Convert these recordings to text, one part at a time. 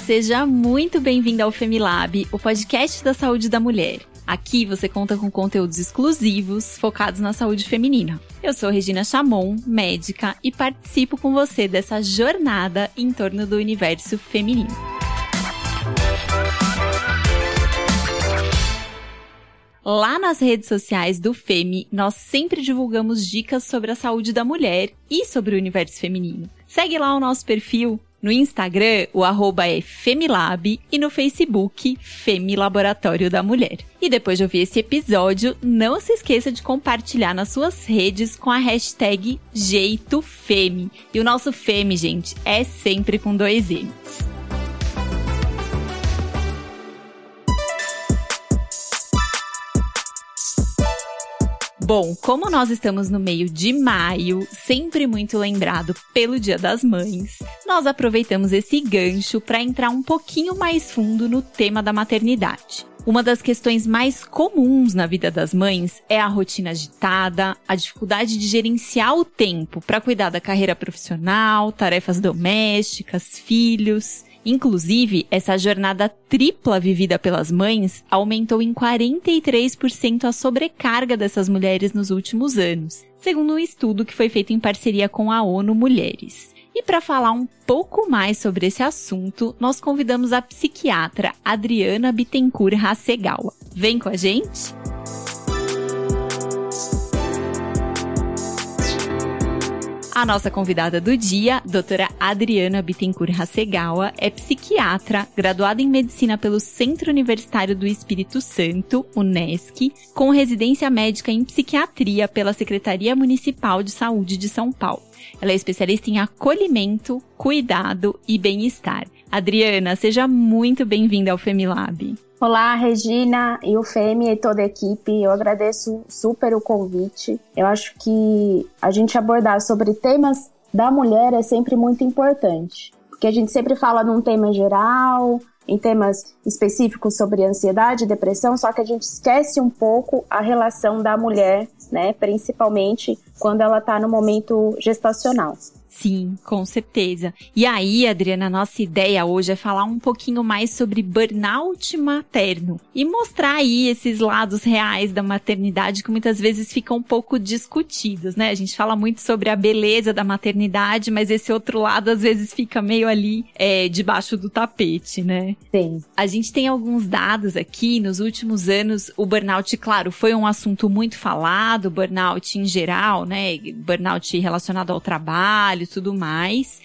Seja muito bem-vindo ao Femilab, o podcast da saúde da mulher. Aqui você conta com conteúdos exclusivos focados na saúde feminina. Eu sou Regina Chamon, médica, e participo com você dessa jornada em torno do universo feminino. Lá nas redes sociais do FEMI, nós sempre divulgamos dicas sobre a saúde da mulher e sobre o universo feminino. Segue lá o nosso perfil. No Instagram, o arroba é Femilab e no Facebook, Femilaboratório da Mulher. E depois de ouvir esse episódio, não se esqueça de compartilhar nas suas redes com a hashtag JeitoFemi. E o nosso Femi, gente, é sempre com dois M's. Bom, como nós estamos no meio de maio, sempre muito lembrado pelo Dia das Mães, nós aproveitamos esse gancho para entrar um pouquinho mais fundo no tema da maternidade. Uma das questões mais comuns na vida das mães é a rotina agitada, a dificuldade de gerenciar o tempo para cuidar da carreira profissional, tarefas domésticas, filhos. Inclusive, essa jornada tripla vivida pelas mães aumentou em 43% a sobrecarga dessas mulheres nos últimos anos, segundo um estudo que foi feito em parceria com a ONU Mulheres. E para falar um pouco mais sobre esse assunto, nós convidamos a psiquiatra Adriana Bittencourt Hasegawa. Vem com a gente? A nossa convidada do dia, doutora Adriana Bittencourt Hasegawa, é psiquiatra, graduada em medicina pelo Centro Universitário do Espírito Santo, UNESCO, com residência médica em psiquiatria pela Secretaria Municipal de Saúde de São Paulo. Ela é especialista em acolhimento, cuidado e bem-estar. Adriana, seja muito bem-vinda ao Femilab. Olá, Regina e o Femi e toda a equipe. Eu agradeço super o convite. Eu acho que a gente abordar sobre temas da mulher é sempre muito importante, porque a gente sempre fala num tema geral, em temas específicos sobre ansiedade, depressão, só que a gente esquece um pouco a relação da mulher, né, principalmente quando ela está no momento gestacional. Sim, com certeza. E aí, Adriana, nossa ideia hoje é falar um pouquinho mais sobre burnout materno e mostrar aí esses lados reais da maternidade que muitas vezes ficam um pouco discutidos, né? A gente fala muito sobre a beleza da maternidade, mas esse outro lado às vezes fica meio ali é, debaixo do tapete, né? Sim. A gente tem alguns dados aqui. Nos últimos anos, o burnout, claro, foi um assunto muito falado, burnout em geral, né? Burnout relacionado ao trabalho e tudo mais.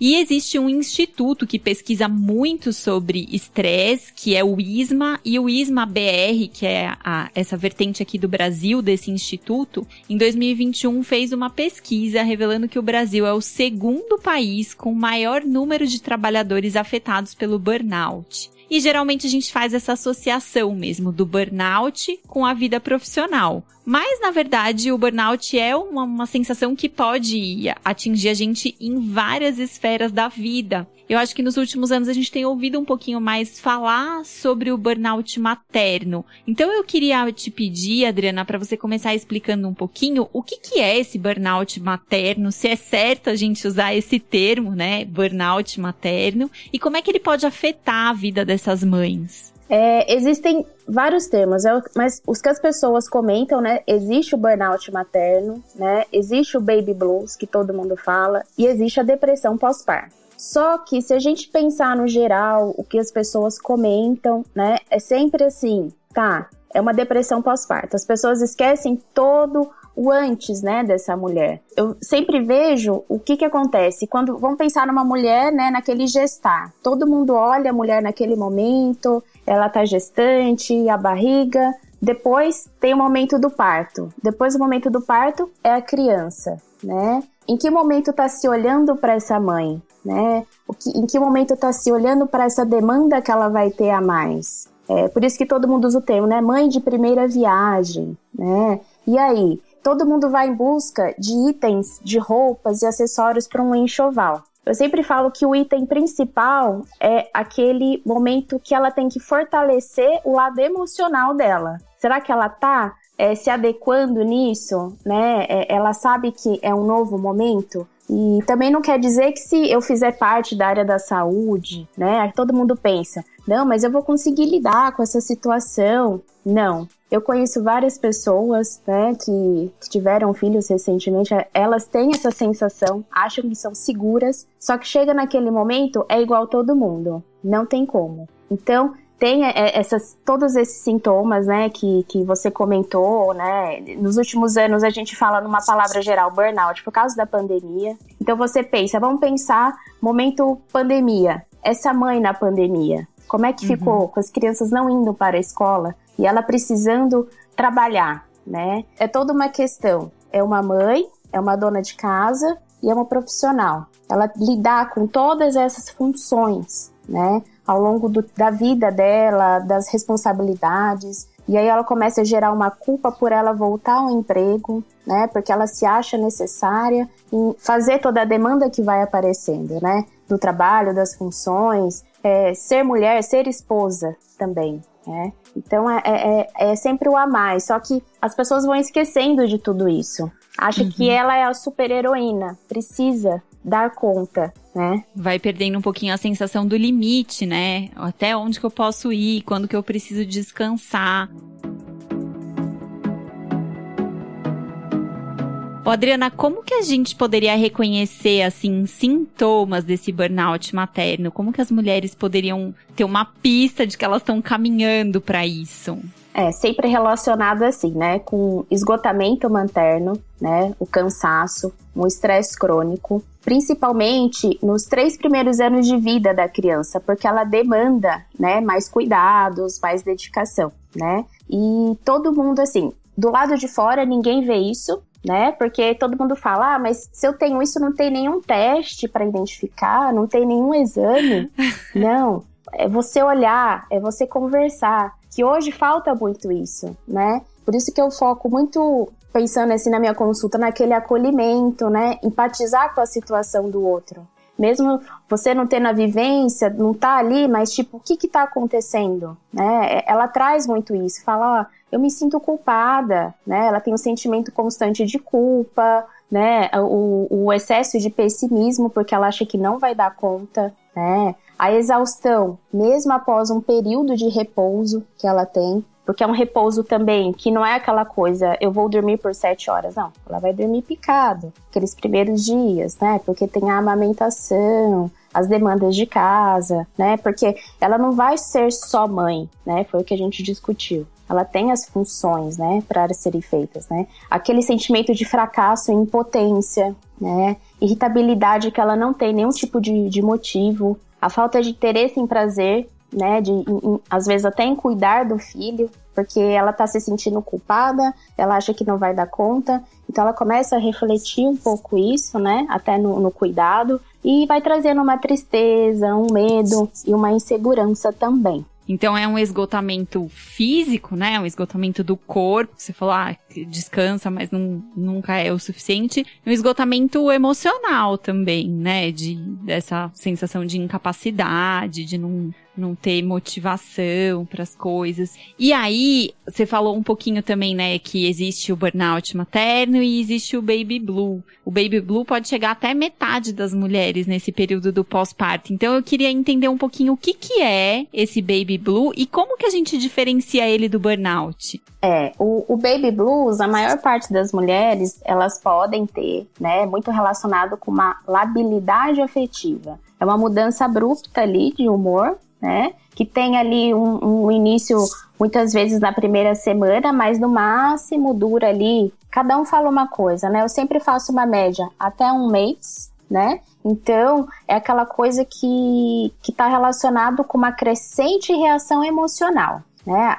E existe um instituto que pesquisa muito sobre estresse, que é o ISMA, e o ISMA BR, que é a, essa vertente aqui do Brasil desse instituto, em 2021 fez uma pesquisa revelando que o Brasil é o segundo país com maior número de trabalhadores afetados pelo burnout. E geralmente a gente faz essa associação mesmo do burnout com a vida profissional. Mas, na verdade, o burnout é uma, uma sensação que pode atingir a gente em várias esferas da vida. Eu acho que nos últimos anos a gente tem ouvido um pouquinho mais falar sobre o burnout materno. Então eu queria te pedir, Adriana, para você começar explicando um pouquinho o que, que é esse burnout materno, se é certo a gente usar esse termo, né, burnout materno, e como é que ele pode afetar a vida dessas mães. É, existem vários termos, é mas os que as pessoas comentam, né? Existe o burnout materno, né? Existe o baby blues, que todo mundo fala, e existe a depressão pós-parto. Só que se a gente pensar no geral, o que as pessoas comentam, né, é sempre assim, tá? É uma depressão pós-parto. As pessoas esquecem todo o antes, né, dessa mulher. Eu sempre vejo o que que acontece quando vamos pensar numa mulher, né, naquele gestar. Todo mundo olha a mulher naquele momento, ela tá gestante, a barriga, depois tem o momento do parto. Depois do momento do parto é a criança, né? Em que momento está se olhando para essa mãe? né? O em que momento está se olhando para essa demanda que ela vai ter a mais? É, por isso que todo mundo usa o termo, né? Mãe de primeira viagem, né? E aí, todo mundo vai em busca de itens, de roupas e acessórios para um enxoval. Eu sempre falo que o item principal é aquele momento que ela tem que fortalecer o lado emocional dela. Será que ela tá é, se adequando nisso, né? É, ela sabe que é um novo momento. E também não quer dizer que se eu fizer parte da área da saúde, né, todo mundo pensa, não, mas eu vou conseguir lidar com essa situação. Não. Eu conheço várias pessoas, né, que, que tiveram filhos recentemente, elas têm essa sensação, acham que são seguras, só que chega naquele momento, é igual todo mundo. Não tem como. Então, tem é, essas, todos esses sintomas, né, que, que você comentou, né, nos últimos anos a gente fala numa palavra geral, burnout, por causa da pandemia. Então você pensa, vamos pensar, momento pandemia, essa mãe na pandemia, como é que uhum. ficou com as crianças não indo para a escola e ela precisando trabalhar, né? É toda uma questão. É uma mãe, é uma dona de casa e é uma profissional. Ela lidar com todas essas funções, né? Ao longo do, da vida dela, das responsabilidades. E aí ela começa a gerar uma culpa por ela voltar ao emprego, né? Porque ela se acha necessária em fazer toda a demanda que vai aparecendo, né? Do trabalho, das funções, é, ser mulher, ser esposa também, né? Então é, é, é, sempre o a mais. Só que as pessoas vão esquecendo de tudo isso. Acha uhum. que ela é a super heroína, precisa dar conta, né? Vai perdendo um pouquinho a sensação do limite, né? Até onde que eu posso ir, quando que eu preciso descansar. Ô, Adriana, como que a gente poderia reconhecer, assim, sintomas desse burnout materno? Como que as mulheres poderiam ter uma pista de que elas estão caminhando para isso? É, sempre relacionado assim, né, com esgotamento materno, né, o cansaço, um estresse crônico, principalmente nos três primeiros anos de vida da criança, porque ela demanda, né, mais cuidados, mais dedicação, né? E todo mundo assim, do lado de fora ninguém vê isso, né? Porque todo mundo fala, ah, mas se eu tenho isso, não tem nenhum teste para identificar, não tem nenhum exame. não, é você olhar, é você conversar que hoje falta muito isso, né? Por isso que eu foco muito pensando assim na minha consulta naquele acolhimento, né? Empatizar com a situação do outro. Mesmo você não tendo a vivência, não tá ali, mas tipo, o que que tá acontecendo, né? É, ela traz muito isso, fala, ó, eu me sinto culpada, né? Ela tem um sentimento constante de culpa, né? O, o excesso de pessimismo porque ela acha que não vai dar conta, né? A exaustão, mesmo após um período de repouso que ela tem, porque é um repouso também que não é aquela coisa, eu vou dormir por sete horas, não. Ela vai dormir picado, aqueles primeiros dias, né? Porque tem a amamentação, as demandas de casa, né? Porque ela não vai ser só mãe, né? Foi o que a gente discutiu. Ela tem as funções, né, para serem feitas, né? Aquele sentimento de fracasso e impotência, né? Irritabilidade que ela não tem nenhum tipo de, de motivo, a falta de interesse em prazer, né, de em, em, às vezes até em cuidar do filho, porque ela tá se sentindo culpada, ela acha que não vai dar conta, então ela começa a refletir um pouco isso, né, até no, no cuidado, e vai trazendo uma tristeza, um medo e uma insegurança também. Então é um esgotamento físico, né? Um esgotamento do corpo. Você falou, ah, descansa, mas não, nunca é o suficiente. Um esgotamento emocional também, né? De, dessa sensação de incapacidade, de não não ter motivação para as coisas. E aí, você falou um pouquinho também, né, que existe o burnout materno e existe o baby blue. O baby blue pode chegar até metade das mulheres nesse período do pós-parto. Então eu queria entender um pouquinho o que que é esse baby blue e como que a gente diferencia ele do burnout. É, o, o baby blues, a maior parte das mulheres, elas podem ter, né, muito relacionado com uma labilidade afetiva. É uma mudança abrupta ali de humor, né? Que tem ali um, um, início muitas vezes na primeira semana, mas no máximo dura ali. Cada um fala uma coisa, né? Eu sempre faço uma média até um mês, né? Então, é aquela coisa que está relacionado com uma crescente reação emocional. Né?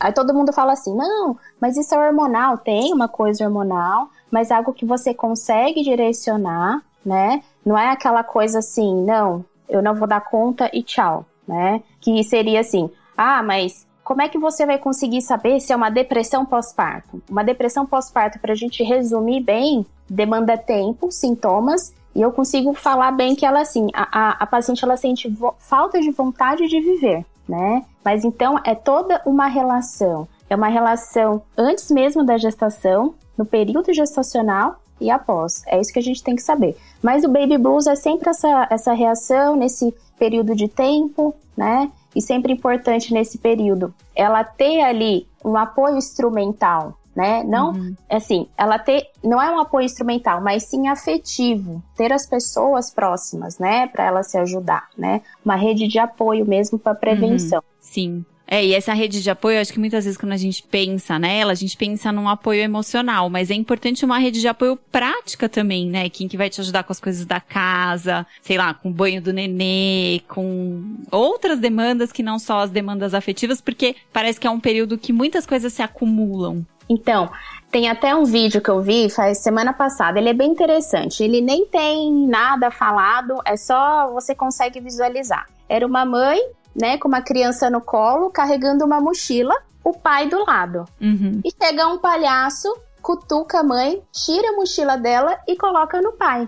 Aí todo mundo fala assim: não, mas isso é hormonal. Tem uma coisa hormonal, mas é algo que você consegue direcionar, né? Não é aquela coisa assim, não, eu não vou dar conta e tchau né? Que seria assim: ah, mas como é que você vai conseguir saber se é uma depressão pós-parto? Uma depressão pós-parto, para a gente resumir bem, demanda tempo, sintomas, e eu consigo falar bem que ela, assim, a, a, a paciente ela sente falta de vontade de viver, né? Mas então é toda uma relação. É uma relação antes mesmo da gestação, no período gestacional e após. É isso que a gente tem que saber. Mas o baby blues é sempre essa, essa reação nesse período de tempo, né? E sempre importante nesse período ela ter ali um apoio instrumental, né? Não, uhum. assim, ela ter, não é um apoio instrumental, mas sim afetivo, ter as pessoas próximas, né, para ela se ajudar, né? Uma rede de apoio mesmo para prevenção. Uhum. Sim. É, e essa rede de apoio, acho que muitas vezes quando a gente pensa nela, a gente pensa num apoio emocional, mas é importante uma rede de apoio prática também, né? Quem que vai te ajudar com as coisas da casa, sei lá, com o banho do nenê, com outras demandas que não só as demandas afetivas, porque parece que é um período que muitas coisas se acumulam. Então, tem até um vídeo que eu vi faz semana passada, ele é bem interessante. Ele nem tem nada falado, é só você consegue visualizar. Era uma mãe né, com uma criança no colo, carregando uma mochila, o pai do lado. Uhum. E chega um palhaço, cutuca a mãe, tira a mochila dela e coloca no pai.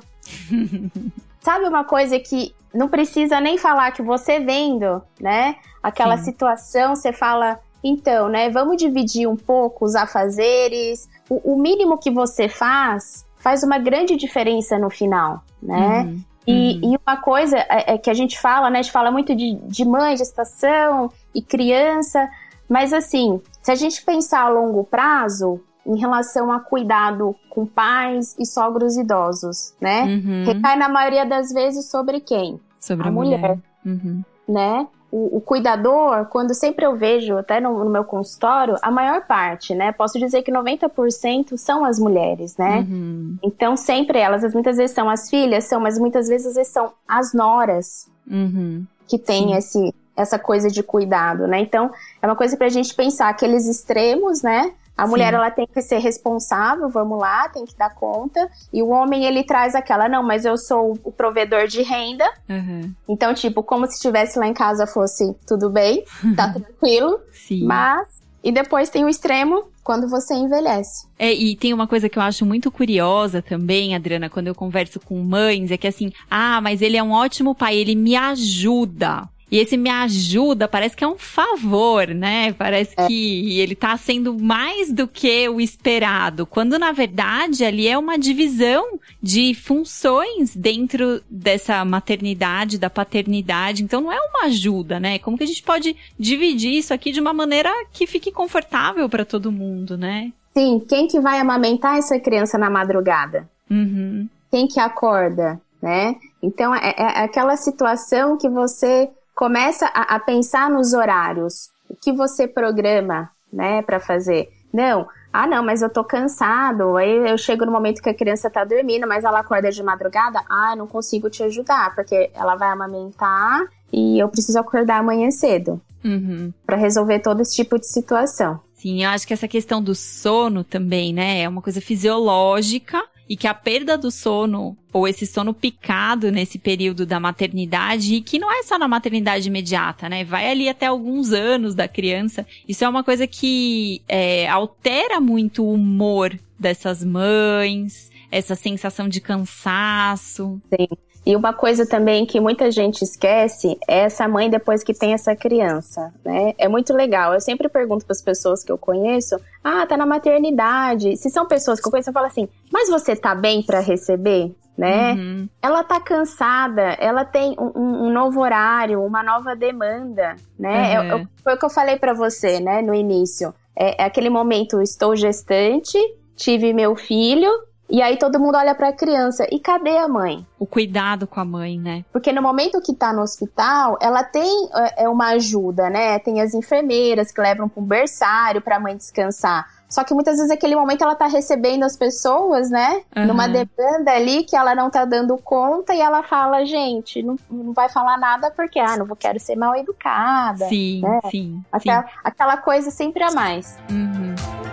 Sabe uma coisa que não precisa nem falar que você vendo, né? Aquela Sim. situação, você fala, então, né? Vamos dividir um pouco os afazeres. O, o, mínimo que você faz faz uma grande diferença no final, né? Uhum. E, uhum. e, uma coisa é, é, que a gente fala, né? A gente fala muito de, de mãe, gestação e criança, mas assim, se a gente pensar a longo prazo, em relação a cuidado com pais e sogros idosos, né? Uhum. Recai na maioria das vezes sobre quem? Sobre a, a mulher. mulher. Uhum. Né? O, o, cuidador, quando sempre eu vejo, até no, no, meu consultório, a maior parte, né? Posso dizer que 90% são as mulheres, né? Uhum. Então, sempre elas, muitas vezes são as filhas, são, mas muitas vezes são as noras uhum. que têm esse, essa coisa de cuidado, né? Então, é uma coisa pra gente pensar aqueles extremos, né? A Sim. mulher ela tem que ser responsável, vamos lá, tem que dar conta. E o homem ele traz aquela, não, mas eu sou o provedor de renda. Uhum. Então, tipo, como se estivesse lá em casa fosse tudo bem, tá tranquilo. Sim. Mas. E depois tem o extremo quando você envelhece. É, e tem uma coisa que eu acho muito curiosa também, Adriana, quando eu converso com mães, é que assim, ah, mas ele é um ótimo pai, ele me ajuda. E esse me ajuda parece que é um favor, né? Parece é. que ele tá sendo mais do que o esperado, quando na verdade ali é uma divisão de funções dentro dessa maternidade, da paternidade. Então não é uma ajuda, né? Como que a gente pode dividir isso aqui de uma maneira que fique confortável para todo mundo, né? Sim, quem que vai amamentar essa criança na madrugada? Uhum. Quem que acorda, né? Então é, é aquela situação que você começa a, a pensar nos horários. O que você programa, né, para fazer? Não, ah, não, mas eu tô cansado. Aí eu chego no momento que a criança tá dormindo, mas ela acorda de madrugada. Ah, não consigo te ajudar, porque ela vai amamentar e eu preciso acordar amanhã cedo. Uhum. para resolver todo esse tipo de situação. Sim, eu acho que essa questão do sono também, né, é uma coisa fisiológica e que a perda do sono ou esse sono picado nesse período da maternidade e que não é só na maternidade imediata, né? Vai ali até alguns anos da criança. Isso é uma coisa que é, altera muito o humor dessas mães, essa sensação de cansaço. Sim. E uma coisa também que muita gente esquece é essa mãe depois que tem essa criança, né? É muito legal. Eu sempre pergunto para as pessoas que eu conheço: "Ah, tá na maternidade". Se são pessoas que eu conheço, eu falo assim: "Mas você tá bem para receber?" Né? Uhum. Ela tá cansada, ela tem um, um, novo horário, uma nova demanda, né? Uhum. É, é, foi o que eu falei para você, né, no início. É, é aquele momento, estou gestante, tive meu filho, e aí todo mundo olha para a criança e cadê a mãe? O cuidado com a mãe, né? Porque no momento que tá no hospital, ela tem é, é uma ajuda, né? Tem as enfermeiras que levam para um berçário para a mãe descansar. Só que muitas vezes naquele momento ela tá recebendo as pessoas, né? Uhum. Numa demanda ali que ela não tá dando conta e ela fala, gente, não, não vai falar nada porque, ah, não quero ser mal educada. Sim, né? sim, aquela, sim. Aquela coisa sempre a mais. Uhum.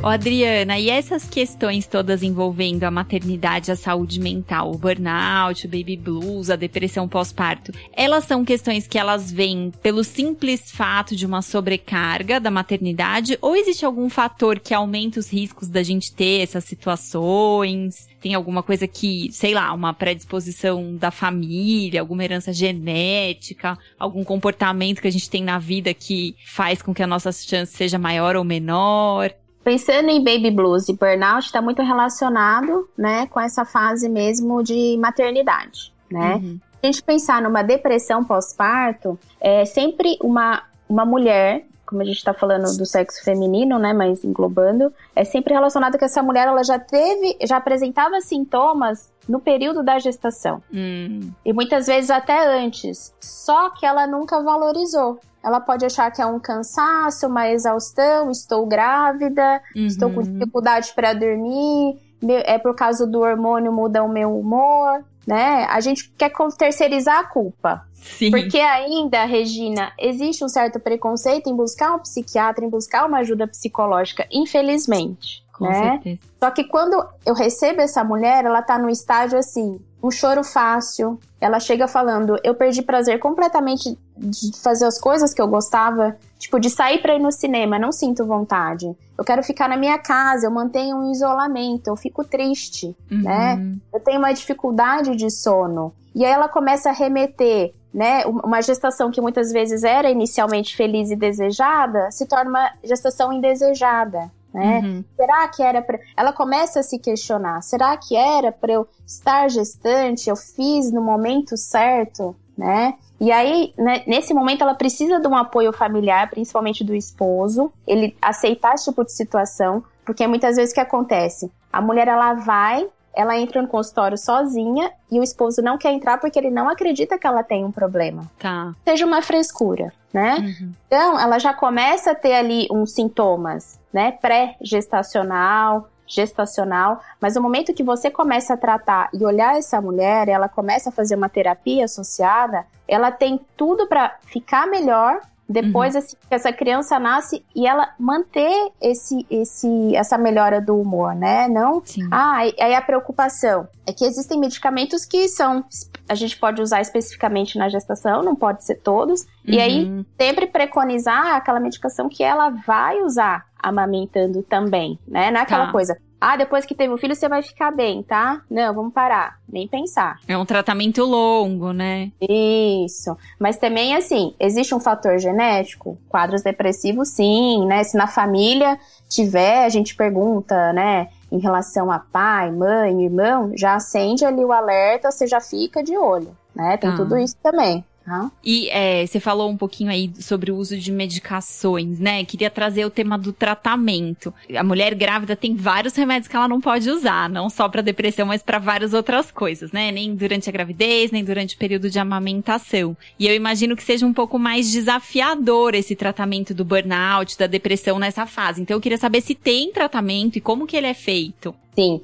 Ô, Adriana, e essas questões todas envolvendo a maternidade, a saúde mental, o burnout, o baby blues, a depressão pós-parto, elas são questões que elas vêm pelo simples fato de uma sobrecarga da maternidade ou existe algum fator que aumenta os riscos da gente ter essas situações? Tem alguma coisa que, sei lá, uma predisposição da família, alguma herança genética, algum comportamento que a gente tem na vida que faz com que a nossa chance seja maior ou menor? Pensando em baby blues e burnout, está muito relacionado, né, com essa fase mesmo de maternidade, né? Uhum. Se a gente pensar numa depressão pós-parto, é sempre uma, uma mulher, como a gente está falando do sexo feminino, né, mas englobando, é sempre relacionado que essa mulher ela já teve, já apresentava sintomas no período da gestação. Hum. E muitas vezes até antes. Só que ela nunca valorizou. Ela pode achar que é um cansaço, uma exaustão, estou grávida, uhum. estou com dificuldade para dormir, é por causa do hormônio muda o meu humor, né? A gente quer terceirizar a culpa. Sim. Porque ainda, Regina, existe um certo preconceito em buscar um psiquiatra, em buscar uma ajuda psicológica, infelizmente. Com né? certeza. Só que quando eu recebo essa mulher, ela tá no estágio assim, um choro fácil. Ela chega falando: Eu perdi prazer completamente de fazer as coisas que eu gostava, tipo, de sair para ir no cinema, não sinto vontade. Eu quero ficar na minha casa, eu mantenho um isolamento, eu fico triste, uhum. né? Eu tenho uma dificuldade de sono. E aí ela começa a remeter, né? Uma gestação que muitas vezes era inicialmente feliz e desejada, se torna uma gestação indesejada né? Uhum. Será que era para Ela começa a se questionar: será que era para eu estar gestante? Eu fiz no momento certo, né? E aí, né, nesse momento, ela precisa de um apoio familiar, principalmente do esposo, ele aceitar esse tipo de situação, porque muitas vezes o que acontece? A mulher ela vai ela entra no consultório sozinha e o esposo não quer entrar porque ele não acredita que ela tem um problema. Tá. Seja uma frescura, né? Uhum. Então, ela já começa a ter ali uns sintomas, né? Pré-gestacional, gestacional, mas no momento que você começa a tratar e olhar essa mulher, ela começa a fazer uma terapia associada, ela tem tudo para ficar melhor depois uhum. assim, essa criança nasce e ela manter esse, esse, essa melhora do humor, né? Não. Sim. Ah, aí a preocupação é que existem medicamentos que são a gente pode usar especificamente na gestação, não pode ser todos. Uhum. E aí uhum. sempre preconizar aquela medicação que ela vai usar amamentando também, né? Não é aquela tá. coisa. Ah, depois que teve o filho você vai ficar bem, tá? Não, vamos parar, nem pensar. É um tratamento longo, né? Isso. Mas também, assim, existe um fator genético? Quadros depressivos, sim, né? Se na família tiver, a gente pergunta, né? Em relação a pai, mãe, irmão, já acende ali o alerta, você já fica de olho, né? Tem tá. tudo isso também. Uhum. E é, você falou um pouquinho aí sobre o uso de medicações, né? Queria trazer o tema do tratamento. A mulher grávida tem vários remédios que ela não pode usar, não só para depressão, mas para várias outras coisas, né? Nem durante a gravidez, nem durante o período de amamentação. E eu imagino que seja um pouco mais desafiador esse tratamento do burnout, da depressão nessa fase. Então eu queria saber se tem tratamento e como que ele é feito. Sim.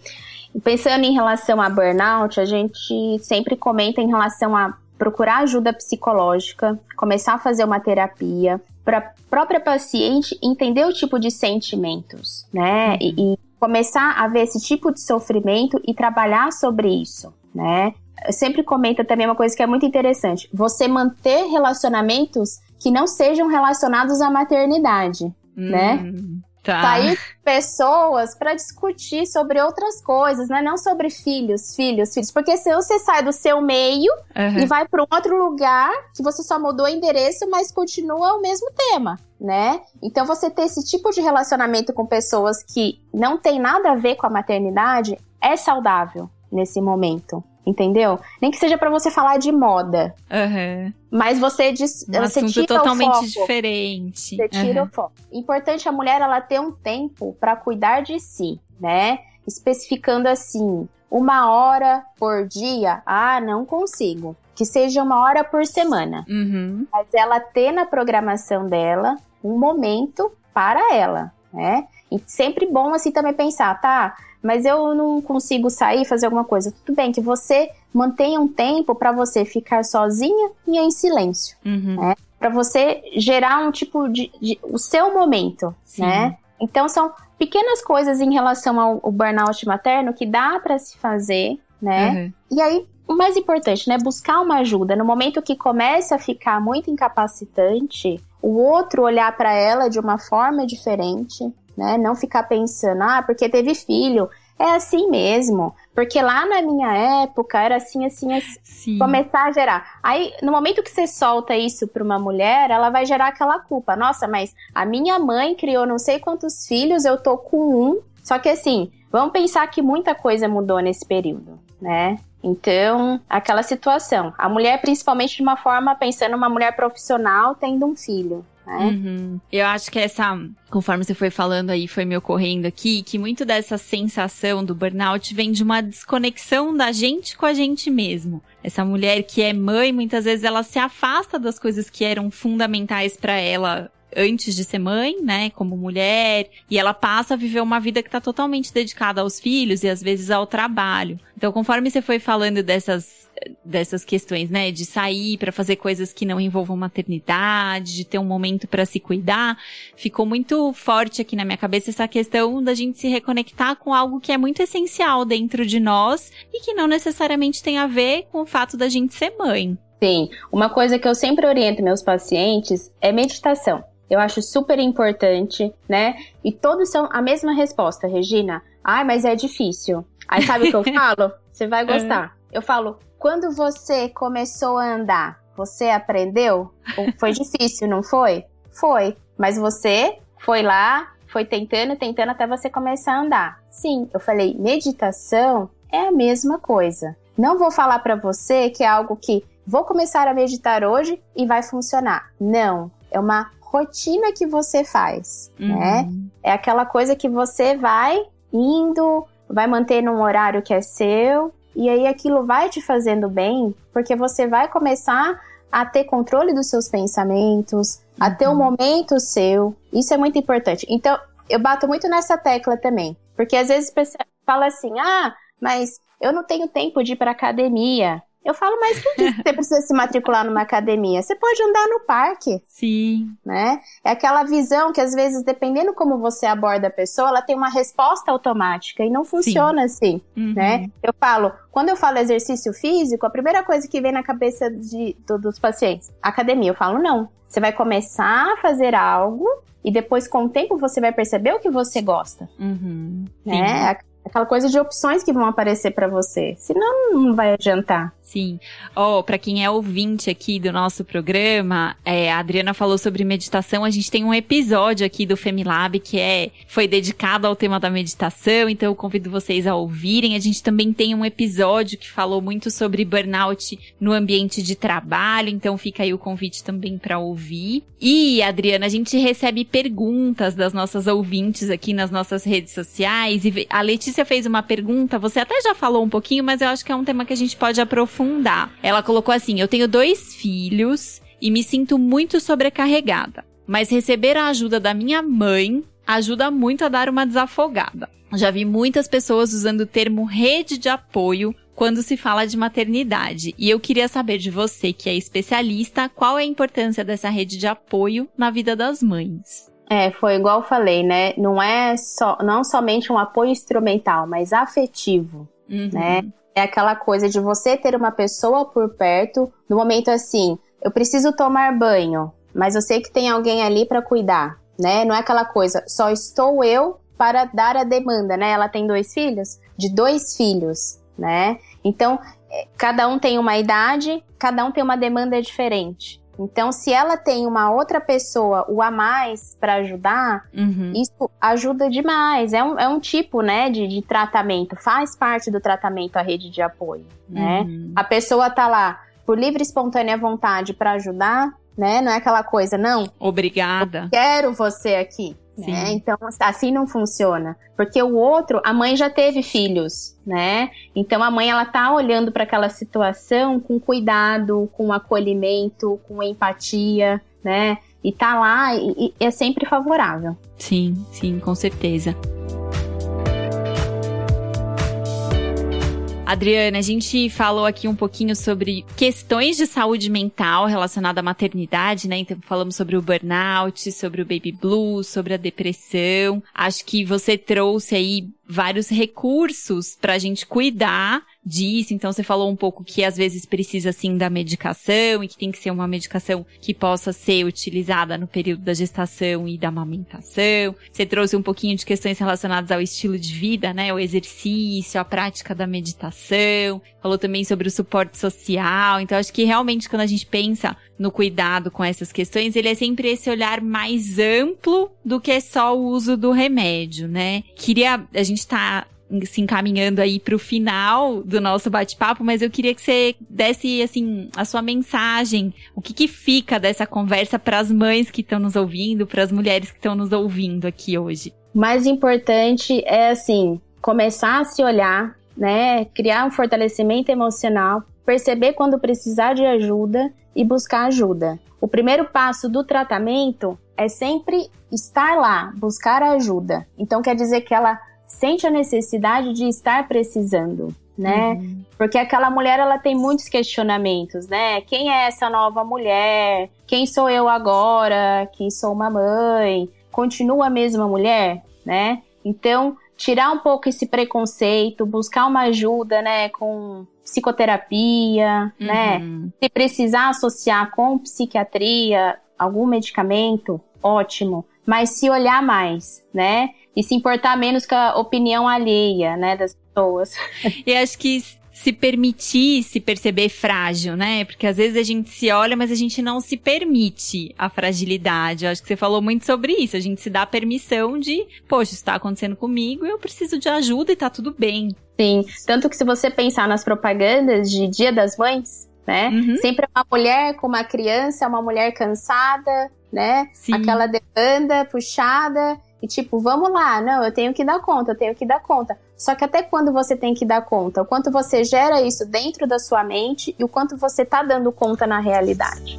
Pensando em relação a burnout, a gente sempre comenta em relação a procurar ajuda psicológica, começar a fazer uma terapia, para a própria paciente entender o tipo de sentimentos, né? Uhum. E, e, começar a ver esse tipo de sofrimento e trabalhar sobre isso, né? Eu sempre comento também uma coisa que é muito interessante: você manter relacionamentos que não sejam relacionados à maternidade, né? uhum. né? Tá. Sair pessoas para discutir sobre outras coisas, né? Não sobre filhos, filhos, filhos. Porque se você sai do seu meio uhum. e vai para um outro lugar que você só mudou o endereço, mas continua o mesmo tema, né? Então você ter esse tipo de relacionamento com pessoas que não tem nada a ver com a maternidade é saudável nesse momento entendeu? Nem que seja para você falar de moda. Uhum. Mas você diz, um você tira totalmente o foco. diferente. Você tira uhum. o foco. Importante a mulher ela ter um tempo para cuidar de si, né? Especificando assim, uma hora por dia, ah, não consigo. Que seja uma hora por semana. Uhum. Mas ela ter na programação dela um momento para ela, né? E sempre bom assim também pensar, tá? mas eu não consigo sair fazer alguma coisa. Tudo bem que você mantenha um tempo para você ficar sozinha e em silêncio, uhum. né? Para você gerar um tipo de, de, o seu momento, Sim. né? Então são pequenas coisas em relação ao, ao burnout materno que dá para se fazer, né? Uhum. E aí o mais importante, né, buscar uma ajuda. No momento que começa a ficar muito incapacitante, o outro olhar para ela de uma forma diferente, né? Não ficar pensando, ah, porque teve filho, é assim mesmo. Porque lá na minha época era assim, assim, assim. Começar a gerar. Aí, no momento que você solta isso para uma mulher, ela vai gerar aquela culpa. Nossa, mas a minha mãe criou não sei quantos filhos, eu tô com um. Só que assim, vamos pensar que muita coisa mudou nesse período, né? Então, aquela situação. A mulher, principalmente de uma forma, pensando uma mulher profissional tendo um filho. Né? Uhum. Eu acho que essa, conforme você foi falando aí, foi me ocorrendo aqui, que muito dessa sensação do burnout vem de uma desconexão da gente com a gente mesmo. Essa mulher que é mãe, muitas vezes ela se afasta das coisas que eram fundamentais para ela antes de ser mãe, né, como mulher, e ela passa a viver uma vida que está totalmente dedicada aos filhos e às vezes ao trabalho. Então, conforme você foi falando dessas dessas questões, né, de sair para fazer coisas que não envolvam maternidade, de ter um momento para se cuidar, ficou muito forte aqui na minha cabeça essa questão da gente se reconectar com algo que é muito essencial dentro de nós e que não necessariamente tem a ver com o fato da gente ser mãe. Sim, uma coisa que eu sempre oriento meus pacientes é meditação. Eu acho super importante, né? E todos são a mesma resposta, Regina. Ai, mas é difícil. Aí sabe o que eu falo? Você vai gostar. Eu falo, quando você começou a andar, você aprendeu? Foi difícil, não foi? Foi. Mas você foi lá, foi tentando, tentando até você começar a andar. Sim, eu falei, meditação é a mesma coisa. Não vou falar para você que é algo que vou começar a meditar hoje e vai funcionar. Não, é uma rotina que você faz, uhum. né? É aquela coisa que você vai indo, vai manter num horário que é seu, e aí aquilo vai te fazendo bem, porque você vai começar a ter controle dos seus pensamentos, uhum. a ter um uhum. momento seu. Isso é muito importante. Então, eu bato muito nessa tecla também, porque às vezes fala assim: "Ah, mas eu não tenho tempo de ir para academia". Eu falo, mas por que você precisa se matricular numa academia? Você pode andar no parque. Sim. Né? É aquela visão que, às vezes, dependendo como você aborda a pessoa, ela tem uma resposta automática e não funciona Sim. assim. Uhum. Né? Eu falo, quando eu falo exercício físico, a primeira coisa que vem na cabeça de, do, dos pacientes, academia. Eu falo, não. Você vai começar a fazer algo e depois, com o tempo, você vai perceber o que você gosta. Uhum. Né? Aquela coisa de opções que vão aparecer para você. Senão, não vai adiantar. Sim. Oh, para quem é ouvinte aqui do nosso programa, é, a Adriana falou sobre meditação. A gente tem um episódio aqui do Femilab que é foi dedicado ao tema da meditação, então eu convido vocês a ouvirem. A gente também tem um episódio que falou muito sobre burnout no ambiente de trabalho, então fica aí o convite também para ouvir. E, Adriana, a gente recebe perguntas das nossas ouvintes aqui nas nossas redes sociais e a Letícia fez uma pergunta, você até já falou um pouquinho, mas eu acho que é um tema que a gente pode aprofundar. Ela colocou assim: Eu tenho dois filhos e me sinto muito sobrecarregada, mas receber a ajuda da minha mãe ajuda muito a dar uma desafogada. Já vi muitas pessoas usando o termo rede de apoio quando se fala de maternidade. E eu queria saber de você, que é especialista, qual é a importância dessa rede de apoio na vida das mães. É, foi igual eu falei, né? Não é só, não somente um apoio instrumental, mas afetivo, uhum. né? é aquela coisa de você ter uma pessoa por perto no momento assim, eu preciso tomar banho, mas eu sei que tem alguém ali para cuidar, né? Não é aquela coisa, só estou eu para dar a demanda, né? Ela tem dois filhos, de dois filhos, né? Então, é, cada um tem uma idade, cada um tem uma demanda diferente. Então, se ela tem uma outra pessoa, o a mais, para ajudar, uhum. isso ajuda demais. É um, é um tipo, né, de, de tratamento. Faz parte do tratamento a rede de apoio, né? Uhum. A pessoa tá lá por livre e espontânea vontade para ajudar, né? Não é aquela coisa, não. Obrigada. quero você aqui. Né? Então, assim não funciona. Porque o outro, a mãe já teve filhos, né? Então a mãe ela tá olhando para aquela situação com cuidado, com acolhimento, com empatia, né? E tá lá e, e é sempre favorável. Sim, sim, com certeza. Adriana, a gente falou aqui um pouquinho sobre questões de saúde mental relacionada à maternidade, né? Então falamos sobre o burnout, sobre o baby blues, sobre a depressão. Acho que você trouxe aí vários recursos para a gente cuidar disso. Então você falou um pouco que às vezes precisa sim da medicação e que tem que ser uma medicação que possa ser utilizada no período da gestação e da amamentação. Você trouxe um pouquinho de questões relacionadas ao estilo de vida, né? O exercício, a prática da meditação. Falou também sobre o suporte social. Então acho que realmente quando a gente pensa no cuidado com essas questões, ele é sempre esse olhar mais amplo do que só o uso do remédio, né? Queria, a gente tá se encaminhando aí para o final do nosso bate-papo, mas eu queria que você desse assim a sua mensagem, o que, que fica dessa conversa para as mães que estão nos ouvindo, para as mulheres que estão nos ouvindo aqui hoje. Mais importante é assim começar a se olhar, né, criar um fortalecimento emocional, perceber quando precisar de ajuda e buscar ajuda. O primeiro passo do tratamento é sempre estar lá, buscar ajuda. Então quer dizer que ela sente a necessidade de estar precisando, né? Uhum. Porque aquela mulher ela tem muitos questionamentos, né? Quem é essa nova mulher? Quem sou eu agora? Que sou uma mãe? Continua a mesma mulher, né? Então, tirar um pouco esse preconceito, buscar uma ajuda, né, com psicoterapia, né? uhum. né? Se precisar associar com psiquiatria, algum medicamento, ótimo. Mas se olhar mais, né? E se importar menos com a opinião alheia, né, das pessoas. E acho que se permitir se perceber frágil, né? Porque às vezes a gente se olha, mas a gente não se permite a fragilidade. Eu acho que você falou muito sobre isso. A gente se dá permissão de, poxa, isso tá acontecendo comigo, eu preciso de ajuda e tá tudo bem. Sim, tanto que se você pensar nas propagandas de Dia das Mães, né? Uhum. Sempre é uma mulher com uma criança, uma mulher cansada, né? Sim. Aquela demanda puxada e tipo, vamos lá, não, eu tenho que dar conta, eu tenho que dar conta. Só que até quando você tem que dar conta? O quanto você gera isso dentro da sua mente e o quanto você tá dando conta na realidade.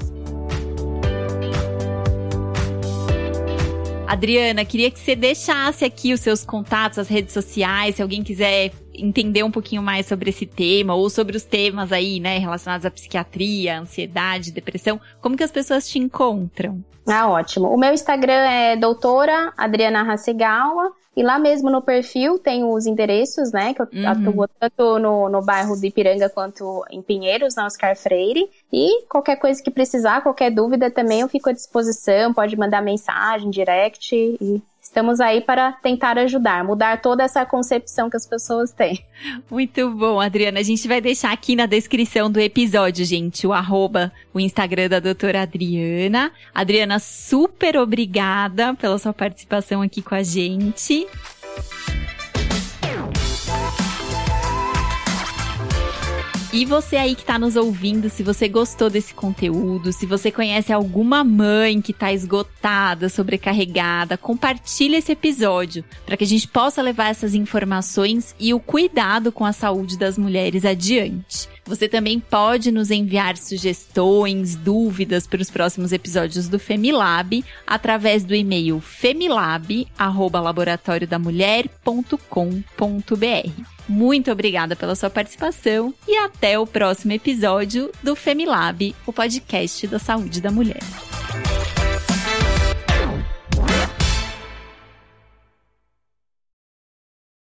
Adriana, queria que você deixasse aqui os seus contatos, as redes sociais, se alguém quiser entender um pouquinho mais sobre esse tema ou sobre os temas aí, né, relacionados à psiquiatria, ansiedade, depressão, como que as pessoas te encontram? Ah, ótimo. O meu Instagram é doutora Adriana Hasegawa. E lá mesmo no perfil tem os endereços, né? Que eu uhum. atuo tanto no, no bairro de Ipiranga quanto em Pinheiros, na Oscar Freire. E qualquer coisa que precisar, qualquer dúvida também eu fico à disposição. Pode mandar mensagem, direct e estamos aí para tentar ajudar, mudar toda essa concepção que as pessoas têm. Muito bom, Adriana. A gente vai deixar aqui na descrição do episódio, gente, o arroba, o Instagram da doutora Adriana. Adriana, super obrigada pela sua participação aqui com a gente. E você aí que está nos ouvindo, se você gostou desse conteúdo, se você conhece alguma mãe que está esgotada, sobrecarregada, compartilhe esse episódio para que a gente possa levar essas informações e o cuidado com a saúde das mulheres adiante. Você também pode nos enviar sugestões, dúvidas para os próximos episódios do Femilab através do e-mail femilab@laboratoriodamulher.com.br. Muito obrigada pela sua participação e até o próximo episódio do Femilab, o podcast da saúde da mulher.